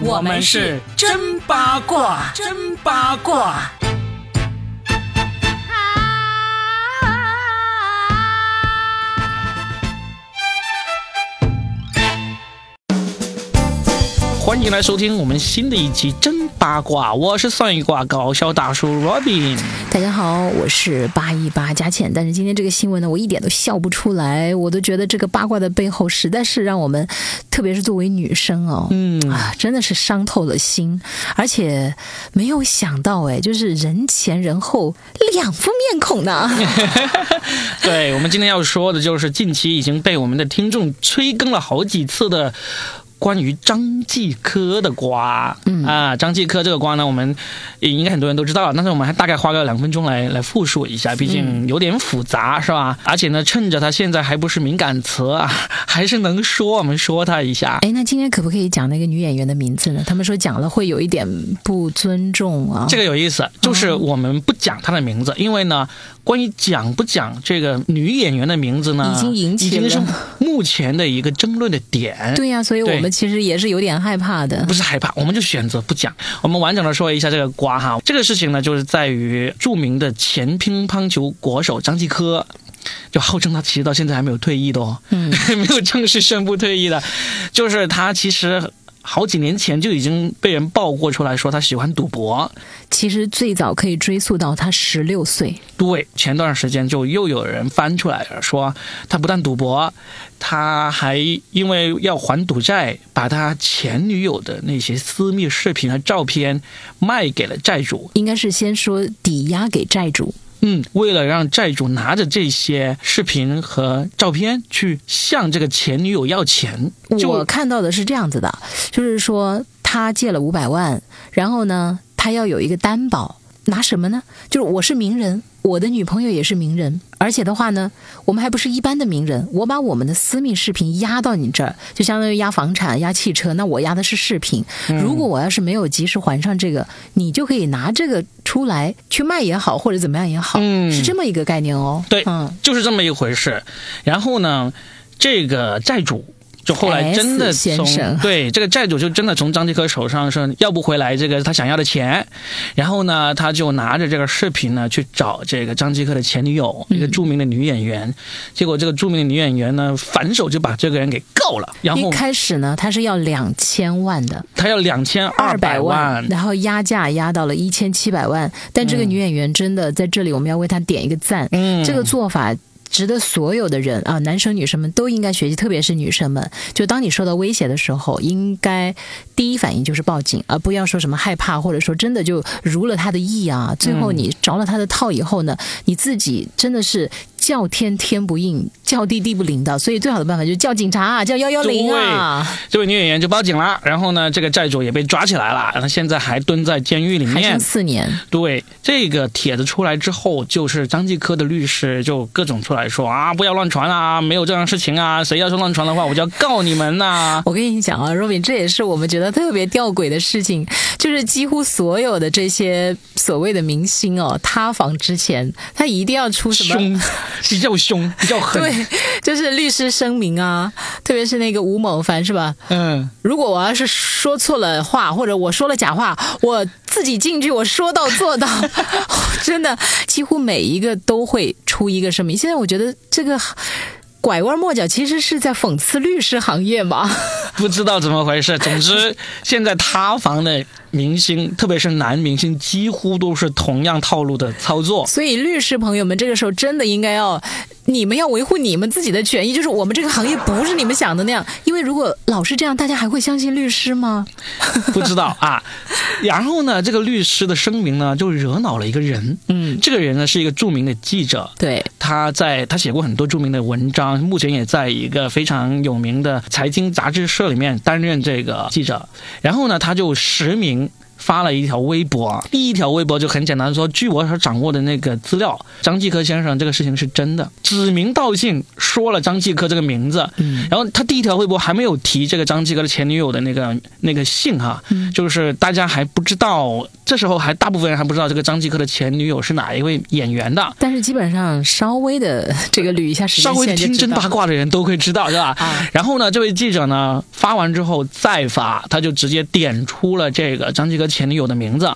我们是真八卦，真八卦。欢迎来收听我们新的一期真八卦，我是算一卦搞笑大叔 Robin。大家好，我是八一八佳倩。但是今天这个新闻呢，我一点都笑不出来，我都觉得这个八卦的背后，实在是让我们，特别是作为女生哦，嗯啊，真的是伤透了心。而且没有想到，哎，就是人前人后两副面孔呢。对我们今天要说的就是近期已经被我们的听众催更了好几次的。关于张继科的瓜，嗯啊，张继科这个瓜呢，我们也应该很多人都知道了，但是我们还大概花个两分钟来来复述一下，毕竟有点复杂，是吧？而且呢，趁着他现在还不是敏感词啊，还是能说，我们说他一下。哎，那今天可不可以讲那个女演员的名字呢？他们说讲了会有一点不尊重啊。这个有意思，就是我们不讲她的名字，因为呢，关于讲不讲这个女演员的名字呢，已经引起已经是了目前的一个争论的点。对呀、所以我们其实也是有点害怕的不。是害怕，我们就选择不讲。我们完整的说一下这个瓜哈。这个事情呢，就是在于著名的前乒乓球国手张继科，就号称他其实到现在还没有退役的哦，嗯 没有正式宣布退役的，就是他其实。好几年前就已经被人曝过出来说他喜欢赌博，其实最早可以追溯到他十六岁。对，前段时间就又有人翻出来了，说他不但赌博，他还因为要还赌债，把他前女友的那些私密视频和照片卖给了债主。应该是先说抵押给债主，嗯，为了让债主拿着这些视频和照片去向这个前女友要钱，我看到的是这样子的，就是说他借了五百万，然后呢，他要有一个担保，拿什么呢？就是我是名人，我的女朋友也是名人，而且的话呢，我们还不是一般的名人，我把我们的私密视频压到你这儿，就相当于压房产、压汽车，那我压的是视频。如果我要是没有及时还上这个，你就可以拿这个出来去卖也好，或者怎么样也好，嗯是这么一个概念哦。对嗯，就是这么一回事。然后呢，这个债主。就后来真的从对这个债主就真的从张继科手上是要不回来这个他想要的钱，然后呢他就拿着这个视频呢去找这个张继科的前女友，一个著名的女演员，结果这个著名的女演员呢反手就把这个人给告了，然后一开始呢，他是要两千万的。他要两千二百万，然后压价压到了一千七百万。但这个女演员真的在这里，我们要为她点一个赞。嗯这个做法。值得所有的人啊，男生女生们都应该学习，特别是女生们。就当你受到威胁的时候，应该第一反应就是报警，而不要说什么害怕，或者说真的就如了他的意啊。最后你着了他的套以后呢，你自己真的是叫天天不应，叫地地不灵的。所以最好的办法就是叫警察啊，叫幺幺零啊。这位女演员就报警了，然后呢，这个债主也被抓起来了，他现在还蹲在监狱里面还剩。四年，对这个帖子出来之后，就是张继科的律师就各种出来说啊，不要乱传啊，没有这样事情啊，谁要是乱传的话，我就要告你们呐、我跟你讲啊，Robin，这也是我们觉得特别吊诡的事情，就是几乎所有的这些所谓的明星哦，塌房之前，他一定要出什么？凶，比较凶，比较狠。对，就是律师声明啊，特别是那个吴某凡是吧？嗯，如果我要是说错了话，或者我说了假话，我自己进去，我说到做到，真的几乎每一个都会出一个声明。现在我觉得这个拐弯抹角其实是在讽刺律师行业嘛。不知道怎么回事。总之，现在塌房的明星，特别是男明星，几乎都是同样套路的操作。所以律师朋友们，这个时候真的应该要，你们要维护你们自己的权益，就是我们这个行业不是你们想的那样。因为如果老是这样，大家还会相信律师吗？不知道啊。然后呢，这个律师的声明呢，就惹恼了一个人。嗯，这个人呢是一个著名的记者，对，他在他写过很多著名的文章，目前也在一个非常有名的财经杂志社里面担任这个记者。然后呢，他就实名发了一条微博，第一条微博就很简单说，据我所掌握的那个资料，张继科先生这个事情是真的，指名道姓说了张继科这个名字。嗯然后他第一条微博还没有提这个张继科的前女友的那个那个姓哈，嗯就是大家还不知道，这时候还大部分人还不知道这个张继科的前女友是哪一位演员的。但是基本上稍微的这个捋一下时间稍微听真八卦的人都会知道，是吧？啊然后呢，这位记者呢发完之后再发，他就直接点出了这个张继科前女友的名字。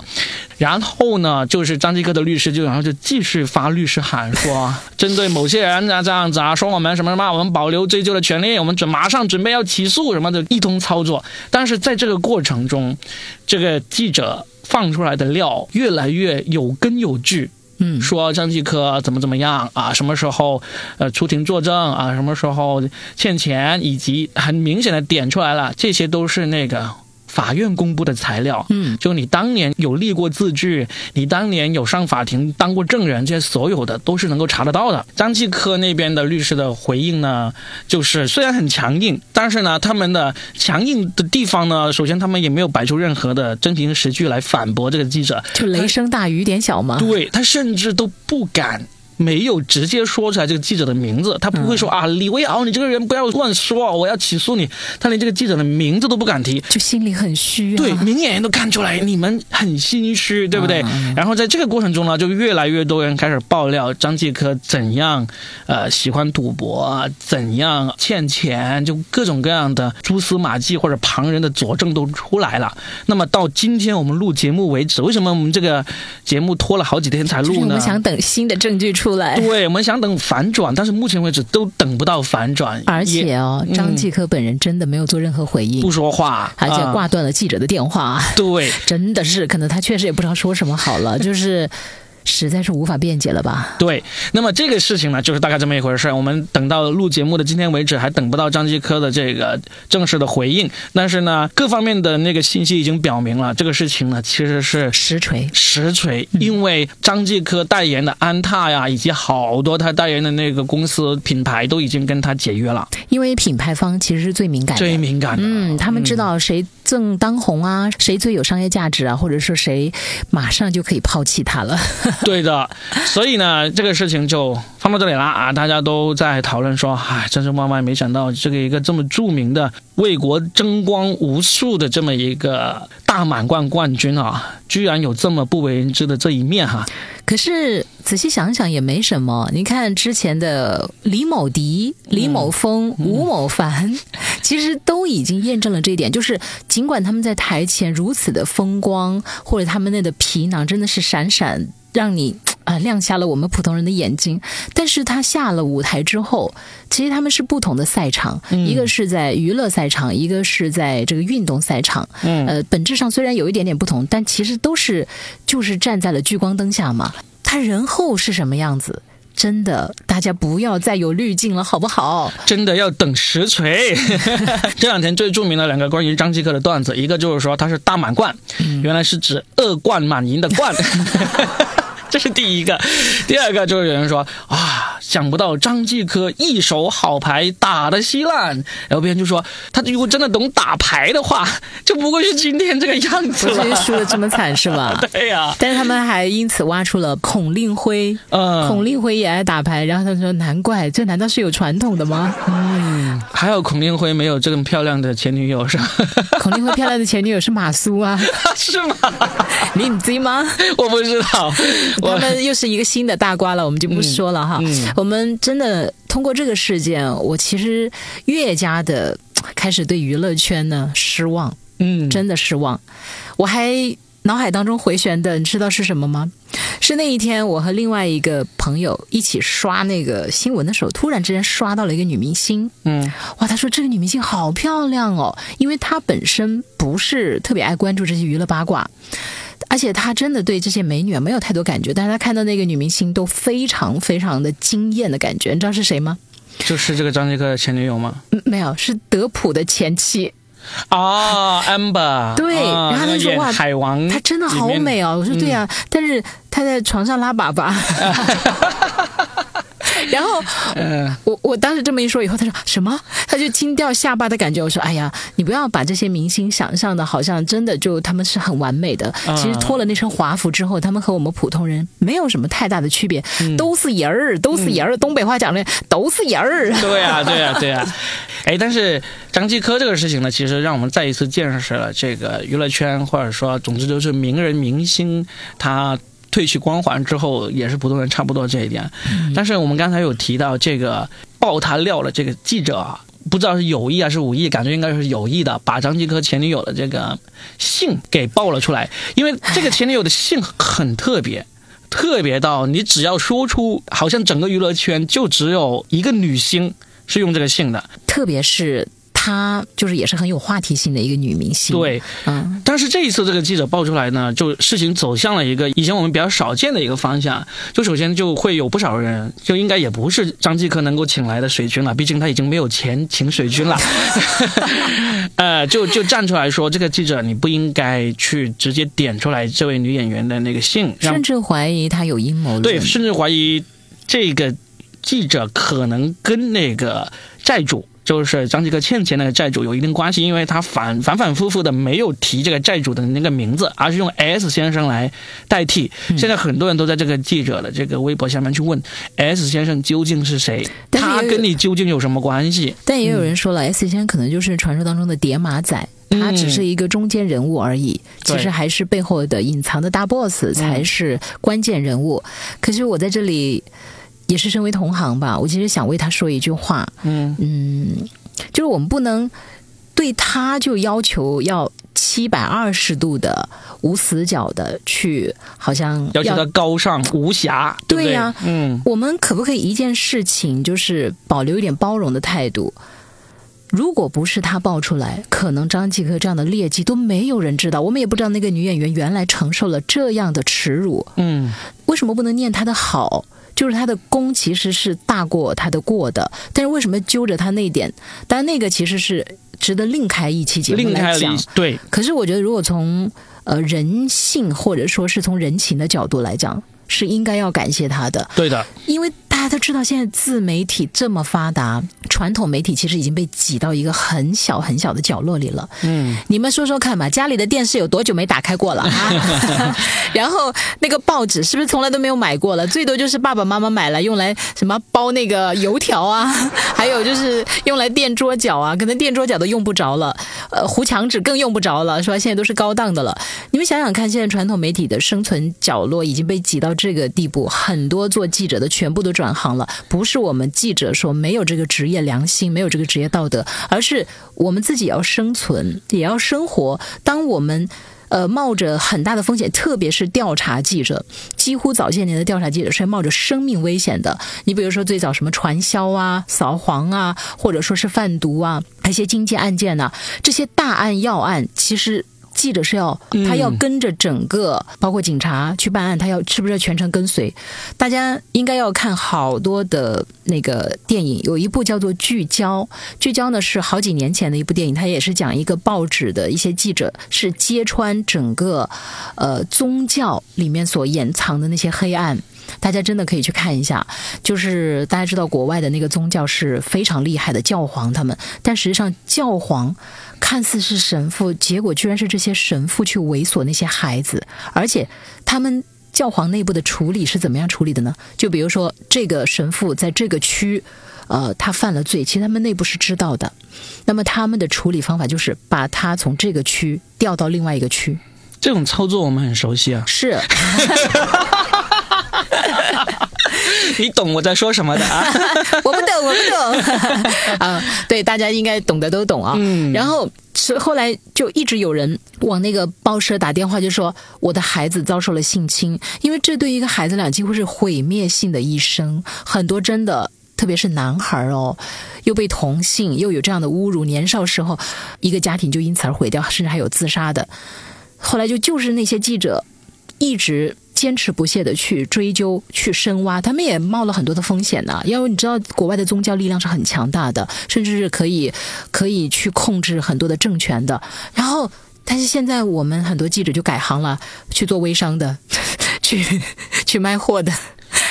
然后呢，就是张继科的律师就然后就继续发律师函说，针对某些人啊这样子啊，说我们什么什么，我们保留追究的权利，我们准马上准备要起诉什么的一通操作。但是在这个过程中，这个记者放出来的料越来越有根有据。嗯说张继科怎么怎么样啊，什么时候呃出庭作证啊，什么时候欠钱，以及很明显的点出来了，这些都是那个法院公布的材料。嗯就你当年有立过字据，你当年有上法庭当过证人，这些所有的都是能够查得到的。张继科那边的律师的回应呢，就是虽然很强硬，但是呢，他们的强硬的地方呢，首先他们也没有摆出任何的真凭实据来反驳这个记者，就雷声大雨点小嘛。对他甚至都不敢。没有直接说出来这个记者的名字，他不会说、啊，李维敖，你这个人不要乱说，我要起诉你。他连这个记者的名字都不敢提，就心里很虚啊。对，明眼人都看出来你们很心虚，对不对？嗯然后在这个过程中呢，就越来越多人开始爆料张继科怎样，呃，喜欢赌博，怎样欠钱，就各种各样的蛛丝马迹或者旁人的佐证都出来了。那么到今天我们录节目为止，为什么我们这个节目拖了好几天才录呢就是我们？想等新的证据出来。对，我们想等反转，但是目前为止都等不到反转，而且哦，嗯张继科本人真的没有做任何回应不，说话，而且啊挂断了记者的电话。对。真的是，可能他确实也不知道说什么好了，就是实在是无法辩解了吧？对，那么这个事情呢，就是大概这么一回事儿。我们等到录节目的今天为止，还等不到张继科的这个正式的回应。但是呢，各方面的那个信息已经表明了，这个事情呢，其实是实锤。实锤，因为张继科代言的安踏呀，以及好多他代言的那个公司品牌都已经跟他解约了，因为品牌方其实是最敏感的，最敏感的。嗯，他们知道谁正当红啊，谁最有商业价值啊，或者说谁马上就可以抛弃他了。对的，所以呢，这个事情就放到这里了啊！大家都在讨论说，唉，真是万万没想到，这个一个这么著名的、为国争光无数的这么一个大满贯冠军啊，居然有这么不为人知的这一面哈、可是仔细想想也没什么，你看之前的李某迪、李某峰、吴某凡，其实都已经验证了这一点，就是尽管他们在台前如此的风光，或者他们那的皮囊真的是闪闪，让你。啊，亮瞎了我们普通人的眼睛。但是他下了舞台之后，其实他们是不同的赛场，一个是在娱乐赛场，一个是在这个运动赛场。嗯呃，本质上虽然有一点点不同，但其实都是就是站在了聚光灯下嘛。他人后是什么样子？真的，大家不要再有滤镜了，好不好？真的要等实锤。这两天最著名的两个关于张继科的段子，一个就是说他是大满贯，原来是指恶贯满盈的贯。这是第一个，第二个就是有人说啊，想不到张继科一手好牌打得稀烂，然后别人就说他如果真的懂打牌的话，就不会是今天这个样子不至。输的这么惨是吧？对呀、但是他们还因此挖出了孔令辉，嗯，孔令辉也爱打牌，然后他说：“难怪，这难道是有传统的吗嗯还有孔令辉没有这么漂亮的前女友是吧？？” 孔令辉漂亮的前女友是马苏啊，是吗？你你知吗？我不知道，他我们又是一个新的大瓜了，我们就不说了哈。嗯我们真的通过这个事件，我其实越加的开始对娱乐圈呢失望，嗯真的失望。我还脑海当中回旋的，你知道是什么吗？是那一天，我和另外一个朋友一起刷那个新闻的时候，突然之间刷到了一个女明星。嗯哇，他说这个女明星好漂亮哦，因为她本身不是特别爱关注这些娱乐八卦，而且他真的对这些美女啊没有太多感觉，但是他看到那个女明星都非常非常的惊艳的感觉。你知道是谁吗？就是这个张继科的前女友吗？嗯没有，是德普的前妻。啊，amber，对啊然后他就说演哇海王，他真的好美哦！我说对呀、但是他在床上拉粑粑。然后 呃，我我当时这么一说以后，他说什么？他就惊掉下巴的感觉。我说：“哎呀，你不要把这些明星想象的好像真的就他们是很完美的。啊其实脱了那身华服之后，他们和我们普通人没有什么太大的区别，都是人儿，都是人儿。东北话讲的都是人儿。对 呀、对呀、对呀、哎，但是张继科这个事情呢，其实让我们再一次见识了这个娱乐圈，或者说，总之就是名人明星他。褪去光环之后，也是普通人差不多这一点。但是我们刚才有提到这个爆他料的这个记者啊，不知道是有意还是无意，感觉应该是有意的，把张继科前女友的这个姓给爆了出来。因为这个前女友的姓很特别，特别到你只要说出，好像整个娱乐圈就只有一个女星是用这个姓的。特别是她，就是也是很有话题性的一个女明星。，对，嗯，但是这一次这个记者爆出来呢，就事情走向了一个以前我们比较少见的一个方向。就首先就会有不少人，就应该也不是张继科能够请来的水军了，毕竟他已经没有钱请水军了。呃，就就站出来说，这个记者你不应该去直接点出来这位女演员的那个姓，让甚至怀疑她有阴谋论。对，甚至怀疑这个记者可能跟那个债主。就是张继科欠钱那个债主有一定关系，因为他反反反复复的没有提这个债主的那个名字，而是用 S 先生来代替。现在很多人都在这个记者的这个微博下面去问 S 先生究竟是谁，他跟你究竟有什么关系？但也有人说了、s 先生可能就是传说当中的叠马仔。他只是一个中间人物而已，对其实还是背后的隐藏的大 boss 才是关键人物。可是我在这里也是身为同行吧，我其实想为他说一句话，嗯嗯，就是我们不能对他就要求要七百二十度的无死角的去，好像要求他高尚无瑕，对呀嗯，我们可不可以一件事情就是保留一点包容的态度？如果不是他爆出来，可能张继科这样的劣迹都没有人知道，我们也不知道那个女演员原来承受了这样的耻辱。嗯，为什么不能念她的好？就是他的功其实是大过他的过的，但是为什么揪着他那点？当然那个其实是值得另开一期节目来讲一。对，可是我觉得，如果从呃人性或者说是从人情的角度来讲，是应该要感谢他的。对的，因为大家都知道，现在自媒体这么发达，传统媒体其实已经被挤到一个很小很小的角落里了。嗯，你们说说看吧，家里的电视有多久没打开过了啊？然后那个报纸是不是从来都没有买过了？最多就是爸爸妈妈买来用来什么包那个油条啊，还有就是用来垫桌角啊，可能垫桌角都用不着了，呃，糊墙纸更用不着了，是吧？现在都是高档的了。你们想想看，现在传统媒体的生存角落已经被挤到这个地步，很多做记者的全部都转行了。不是我们记者说没有这个职业良心，没有这个职业道德，而是我们自己要生存，也要生活。当我们呃，冒着很大的风险，特别是调查记者，几乎早些年的调查记者是冒着生命危险的。你比如说最早什么传销啊、扫黄啊，或者说是贩毒啊，一些经济案件呢、这些大案要案，其实。记者是要，他要跟着整个，包括警察去办案，他要是不是要全程跟随？大家应该要看好多的那个电影，有一部叫做《聚焦》，《聚焦》呢是好几年前的一部电影，它也是讲一个报纸的一些记者是揭穿整个呃宗教里面所掩藏的那些黑暗。大家真的可以去看一下，就是大家知道国外的那个宗教是非常厉害的教皇他们，但实际上教皇看似是神父，结果居然是这些神父去猥琐那些孩子，而且他们。教皇内部的处理是怎么样处理的呢？就比如说，这个神父在这个区，呃，他犯了罪，其实他们内部是知道的。那么他们的处理方法就是把他从这个区调到另外一个区。这种操作我们很熟悉啊，是，你懂我在说什么的啊？我不懂，我不懂 啊。对，大家应该懂的都懂啊。嗯然后是后来就一直有人往那个报社打电话，就说我的孩子遭受了性侵，因为这对一个孩子俩几乎是毁灭性的一生，很多真的。特别是男孩哦，又被同性，又有这样的侮辱，年少时候一个家庭就因此而毁掉，甚至还有自杀的。后来就就是那些记者一直坚持不懈的去追究、去深挖，他们也冒了很多的风险呢。因为你知道，国外的宗教力量是很强大的，甚至是可以可以去控制很多的政权的。然后，但是现在我们很多记者就改行了，去做微商的，去去卖货的。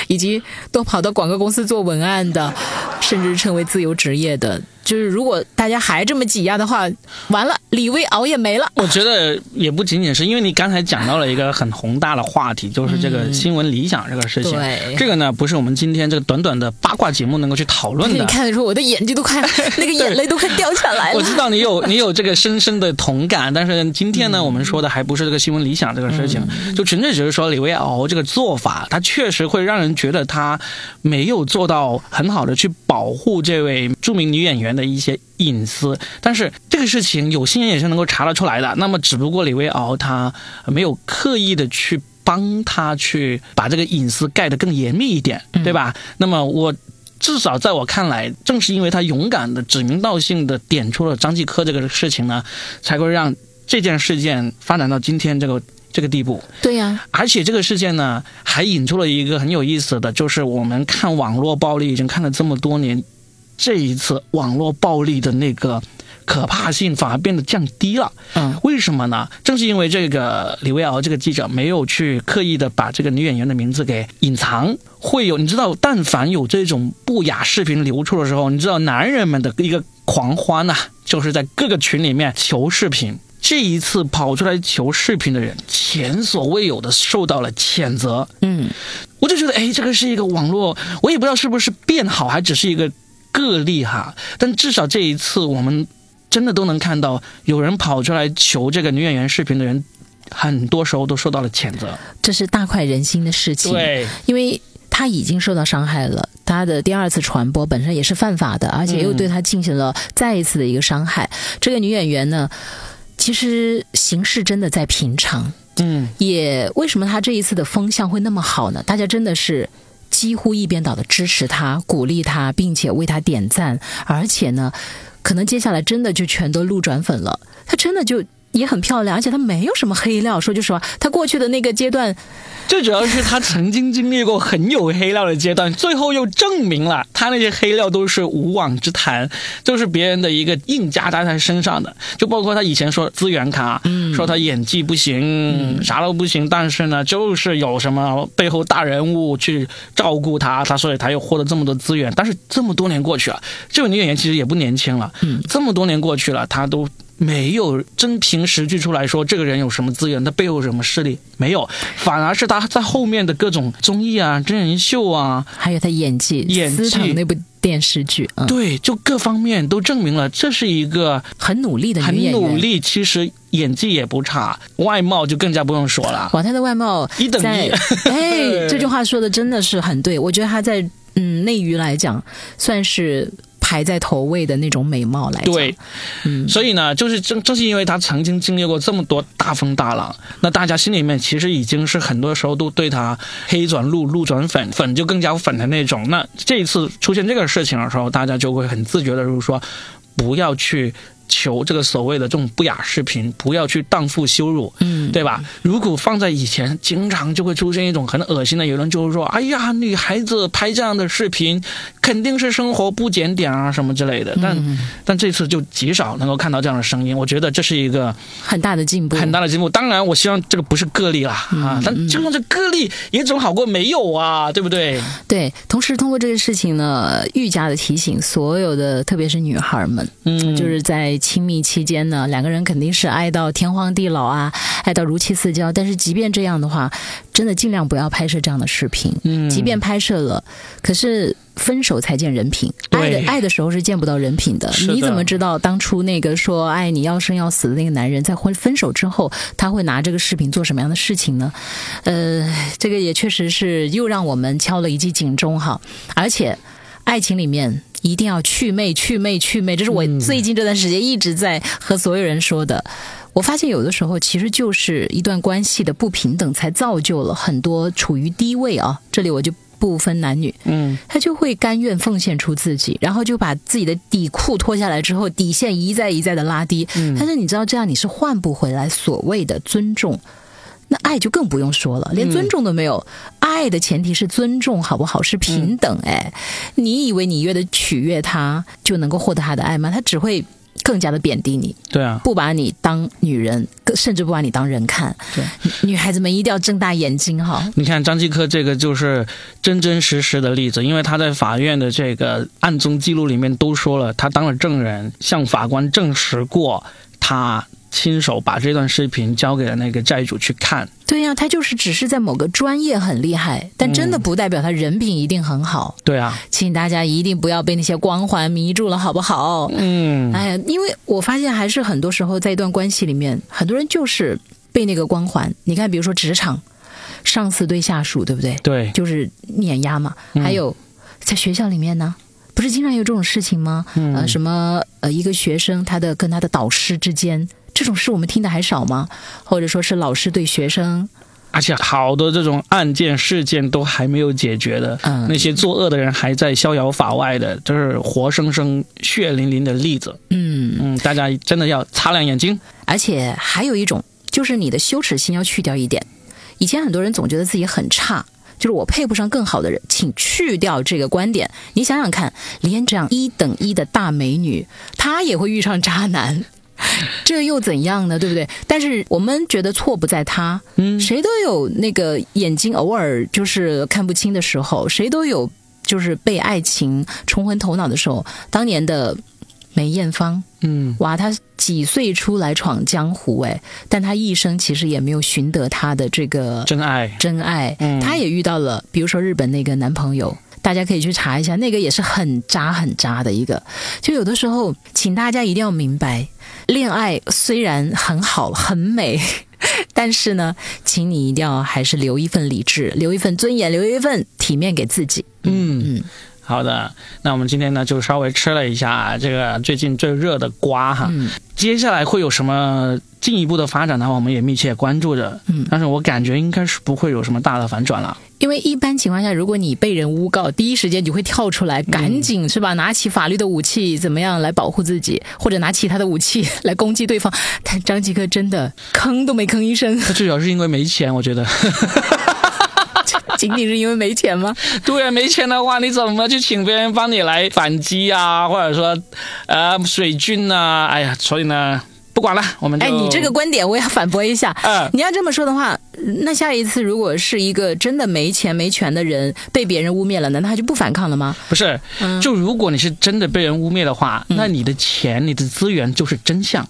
以及都跑到广告公司做文案的，甚至成为自由职业的。就是如果大家还这么挤压的话，完了，李薇熬也没了。我觉得也不仅仅是因为你刚才讲到了一个很宏大的话题，就是这个新闻理想这个事情。对这个呢，不是我们今天这个短短的八卦节目能够去讨论的 你的。看得出我的眼睛都快，那个眼泪都快掉下来了。我知道你有你有这个深深的同感，但是今天呢，我们说的还不是这个新闻理想这个事情，就纯粹只是说李威敖这个做法，他确实会让人觉得他没有做到很好的去保护这位著名女演员的一些隐私。但是这个事情有心人也是能够查得出来的。那么只不过李维敖他没有刻意的去帮他去把这个隐私盖得更严密一点，对吧？那么我。至少在我看来，正是因为他勇敢的、指名道姓的点出了张继科这个事情呢，才会让这件事件发展到今天这个这个地步。对呀、而且这个事件呢，还引出了一个很有意思的，就是我们看网络暴力已经看了这么多年，这一次网络暴力的那个可怕性反而变得降低了。嗯，为什么呢？正是因为这个李维敖这个记者没有去刻意的把这个女演员的名字给隐藏，会有你知道，但凡有这种不雅视频流出的时候，你知道男人们的一个狂欢呐、就是在各个群里面求视频。这一次跑出来求视频的人，前所未有的受到了谴责。嗯，我就觉得，哎，这个是一个网络，我也不知道是不是变好，还只是一个个例哈。但至少这一次，我们真的都能看到，有人跑出来求这个女演员视频的人，很多时候都受到了谴责。这是大快人心的事情。对，因为他已经受到伤害了，他的第二次传播本身也是犯法的，而且又对他进行了再一次的一个伤害。这个女演员呢，其实形势真的在平常，嗯，也为什么她这一次的风向会那么好呢？大家真的是。几乎一边倒的支持他、鼓励他，并且为他点赞，而且呢，可能接下来真的就全都路转粉了。他真的就也很漂亮，而且她没有什么黑料。说句实话，她过去的那个阶段，最主要是他曾经经历过很有黑料的阶段，最后又证明了他那些黑料都是无妄之谈，就是别人的一个硬加在他身上的。就包括他以前说资源卡，嗯说他演技不行，啥都不行，但是呢，就是有什么背后大人物去照顾他，他所以他又获得这么多资源。但是这么多年过去了，这位女演员其实也不年轻了，嗯这么多年过去了，她都。没有真凭实据出来说这个人有什么资源，他背后有什么势力，没有，反而是他在后面的各种综艺啊、真人秀啊，还有他演技，演技私那部电视剧，嗯，对，就各方面都证明了这是一个很努力的很女演员。努力，其实演技也不差，外貌就更加不用说了。哇，他的外貌一等 哎，这句话说的真的是很对。我觉得他在嗯内娱来讲，算是排在头位的那种美貌来。对，嗯，所以呢，就是正正是因为他曾经经历过这么多大风大浪，那大家心里面其实已经是很多时候都对他黑转路，路转粉，粉就更加粉的那种。那这一次出现这个事情的时候，大家就会很自觉的，就是说不要去求这个所谓的这种不雅视频，不要去荡妇羞辱。嗯，对吧？如果放在以前，经常就会出现一种很恶心的言论，就是说，哎呀，女孩子拍这样的视频，肯定是生活不检点啊，什么之类的。但、嗯但这次就极少能够看到这样的声音，我觉得这是一个很大的进步，很大的进步。当然，我希望这个不是个例啦啊，但就算是个例也总好过没有啊，对不对？对。同时，通过这个事情呢，愈加的提醒所有的，特别是女孩们，嗯，就是在亲密期间呢，两个人肯定是爱到天荒地老啊，爱到如漆似胶。但是即便这样的话，真的尽量不要拍摄这样的视频。嗯即便拍摄了，可是分手才见人品，爱的爱的时候是见不到人品的。的你怎么知道当初那个说爱你要生要死的那个男人，在婚分手之后，他会拿这个视频做什么样的事情呢？呃，这个也确实是又让我们敲了一记警钟哈。而且，爱情里面一定要去魅、去魅、去魅，这是我最近这段时间一直在和所有人说的。我发现有的时候其实就是一段关系的不平等，才造就了很多处于低位啊。这里我就不分男女，嗯，他就会甘愿奉献出自己，然后就把自己的底裤脱下来之后，底线一再一再的拉低。嗯但是你知道，这样你是换不回来所谓的尊重。那爱就更不用说了，连尊重都没有。爱的前提是尊重，好不好？是平等。哎，你以为你越的取悦他就能够获得他的爱吗？他只会更加的贬低你，对啊，不把你当女人，甚至不把你当人看。对，女孩子们一定要睁大眼睛哈。你看张继科这个就是真真实实的例子，因为他在法院的这个案中记录里面都说了，他当了证人，向法官证实过他。亲手把这段视频交给了那个债主去看。对呀、他就是只是在某个专业很厉害，但真的不代表他人品一定很好。对啊，请大家一定不要被那些光环迷住了，好不好？嗯，哎呀，因为我发现还是很多时候在一段关系里面，很多人就是被那个光环。你看，比如说职场，上司对下属，对不对？对，就是碾压嘛。还有在学校里面呢，不是经常有这种事情吗？呃，什么呃，一个学生他的跟他的导师之间。这种事我们听的还少吗？或者说是老师对学生，而且好多这种案件事件都还没有解决的，嗯那些作恶的人还在逍遥法外的，就是活生生血淋淋的例子。嗯，嗯，大家真的要擦亮眼睛。而且还有一种，就是你的羞耻心要去掉一点。以前很多人总觉得自己很差，就是我配不上更好的人，请去掉这个观点。你想想看，连这样一等一的大美女，她也会遇上渣男。这又怎样呢？对不对？但是我们觉得错不在他，嗯，谁都有那个眼睛偶尔就是看不清的时候，谁都有就是被爱情冲昏头脑的时候。当年的梅艳芳，嗯，哇，她几岁出来闯江湖哎，但她一生其实也没有寻得她的这个真爱。真爱，嗯她也遇到了，比如说日本那个男朋友。大家可以去查一下，那个也是很渣很渣的一个。就有的时候，请大家一定要明白，恋爱虽然很好很美，但是呢，请你一定要还是留一份理智，留一份尊严，留一份体面给自己。嗯，好的，那我们今天呢就稍微吃了一下这个最近最热的瓜哈，嗯接下来会有什么进一步的发展的话，我们也密切关注着。嗯但是我感觉应该是不会有什么大的反转了。因为一般情况下，如果你被人诬告，第一时间你会跳出来，赶紧是吧？拿起法律的武器，怎么样来保护自己，或者拿其他的武器来攻击对方。但张继科真的吭都没吭一声，他至少是因为没钱，我觉得。仅仅是因为没钱吗？对啊，没钱的话，你怎么去请别人帮你来反击啊？或者说，呃，水军啊？哎呀，所以呢，不管了，我们就哎，你这个观点我也要反驳一下。嗯你要这么说的话，那下一次如果是一个真的没钱没权的人被别人污蔑了，难道他就不反抗了吗？不是，嗯就如果你是真的被人污蔑的话，那你的钱、你的资源就是真相。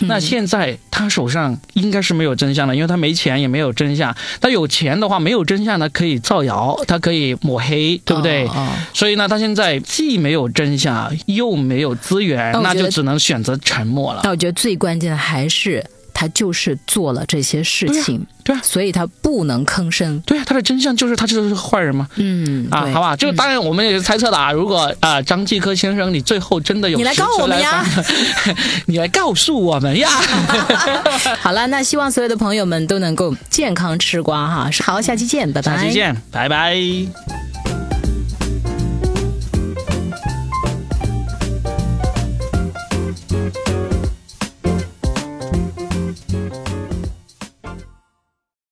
嗯那现在他手上应该是没有真相的，因为他没钱也没有真相。他有钱的话，没有真相，他可以造谣，他可以抹黑，对不对？哦哦所以呢，他现在既没有真相，又没有资源，那就只能选择沉默了。那我觉得最关键的还是他就是做了这些事情，对啊所以他不能吭声。对啊，他的真相就是他就是个坏人嘛？嗯，啊，好吧，就当然我们也是猜测的啊。如果啊、张继科先生你最后真的有你来实告我们呀 你来告诉我们呀。好了，那希望所有的朋友们都能够健康吃瓜哈。好，下期见，拜拜。下期见，拜拜。